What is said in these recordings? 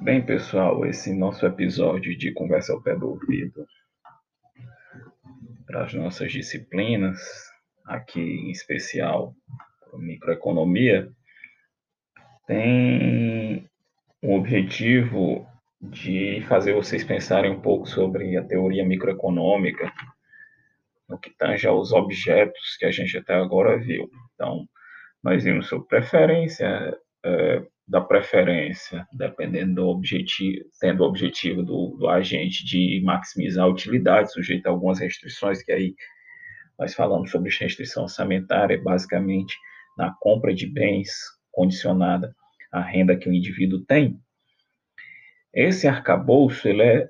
Bem, pessoal, esse nosso episódio de Conversa ao Pé do Ouvido para as nossas disciplinas, aqui em especial microeconomia, tem o objetivo de fazer vocês pensarem um pouco sobre a teoria microeconômica, no que tange aos objetos que a gente até agora viu. Então, nós vimos sobre preferência, é, da preferência, dependendo do objetivo, tendo o objetivo do, do, agente de maximizar a utilidade, sujeito a algumas restrições, que aí nós falamos sobre restrição orçamentária, basicamente na compra de bens condicionada à renda que o indivíduo tem. Esse arcabouço ele é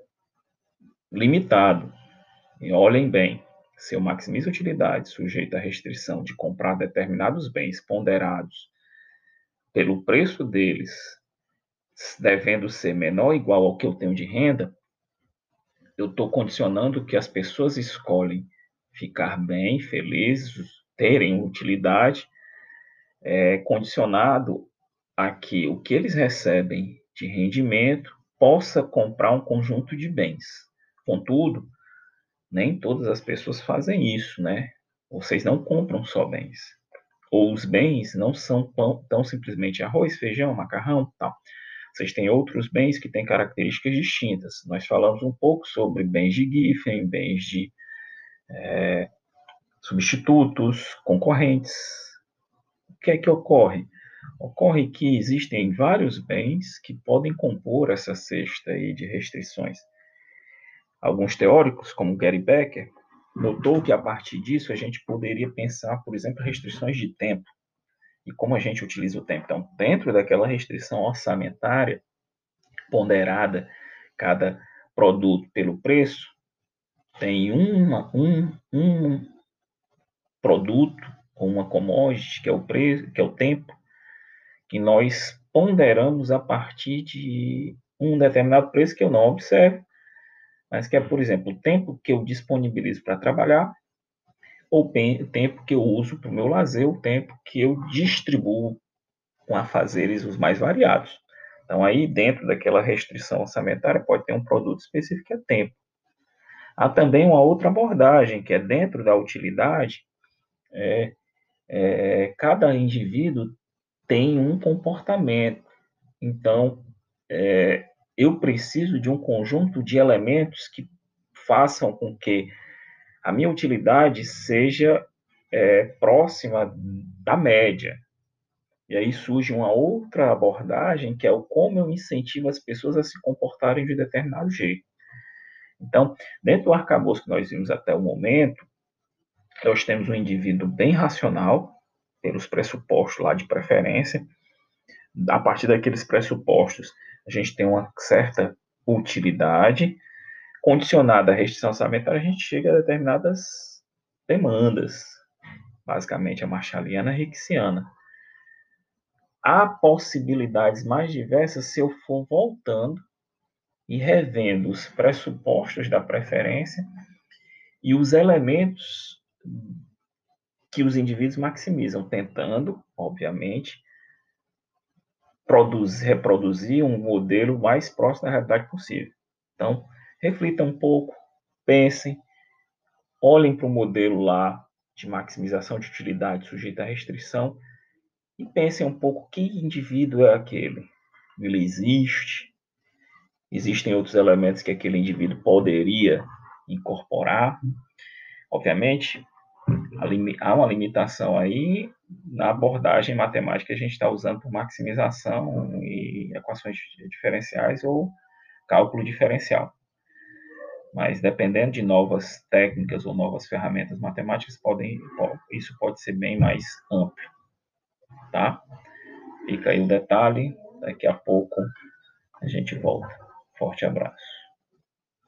limitado. E olhem bem, se eu maximizo a utilidade sujeito à restrição de comprar determinados bens ponderados pelo preço deles devendo ser menor ou igual ao que eu tenho de renda, eu estou condicionando que as pessoas escolhem ficar bem, felizes, terem utilidade, é, condicionado a que o que eles recebem de rendimento possa comprar um conjunto de bens. Contudo, nem todas as pessoas fazem isso, né? Vocês não compram só bens. Ou os bens não são tão, tão simplesmente arroz, feijão, macarrão, tal. Vocês têm outros bens que têm características distintas. Nós falamos um pouco sobre bens de Giffen, bens de é, substitutos, concorrentes. O que é que ocorre? Ocorre que existem vários bens que podem compor essa cesta aí de restrições. Alguns teóricos, como Gary Becker, notou que a partir disso a gente poderia pensar, por exemplo, restrições de tempo e como a gente utiliza o tempo. Então, dentro daquela restrição orçamentária ponderada, cada produto pelo preço, tem uma, um, um produto ou uma commodity, que é o preço, que é o tempo, que nós ponderamos a partir de um determinado preço que eu não observo, mas que é, por exemplo, o tempo que eu disponibilizo para trabalhar, ou o tempo que eu uso para o meu lazer, o tempo que eu distribuo com afazeres os mais variados. Então, aí, dentro daquela restrição orçamentária, pode ter um produto específico que é tempo. Há também uma outra abordagem, que é dentro da utilidade, é, é, cada indivíduo tem um comportamento. Então, é, eu preciso de um conjunto de elementos que façam com que a minha utilidade seja é, próxima da média. E aí surge uma outra abordagem, que é o como eu incentivo as pessoas a se comportarem de determinado jeito. Então, dentro do arcabouço que nós vimos até o momento, nós temos um indivíduo bem racional, pelos pressupostos lá de preferência. A partir daqueles pressupostos, a gente tem uma certa utilidade, condicionada à restrição orçamentária, a gente chega a determinadas demandas, basicamente a marshaliana e a Há possibilidades mais diversas se eu for voltando e revendo os pressupostos da preferência e os elementos que os indivíduos maximizam, tentando, obviamente, produzir, reproduzir um modelo mais próximo da realidade possível. Então, reflitam um pouco, pensem, olhem para o modelo lá de maximização de utilidade sujeito à restrição e pensem um pouco que indivíduo é aquele. Ele existe? Existem outros elementos que aquele indivíduo poderia incorporar? Obviamente, há uma limitação aí na abordagem matemática a gente está usando por maximização e equações diferenciais ou cálculo diferencial. Mas dependendo de novas técnicas ou novas ferramentas matemáticas, podem, isso pode ser bem mais amplo. Tá? Fica aí o detalhe, daqui a pouco a gente volta. Forte abraço.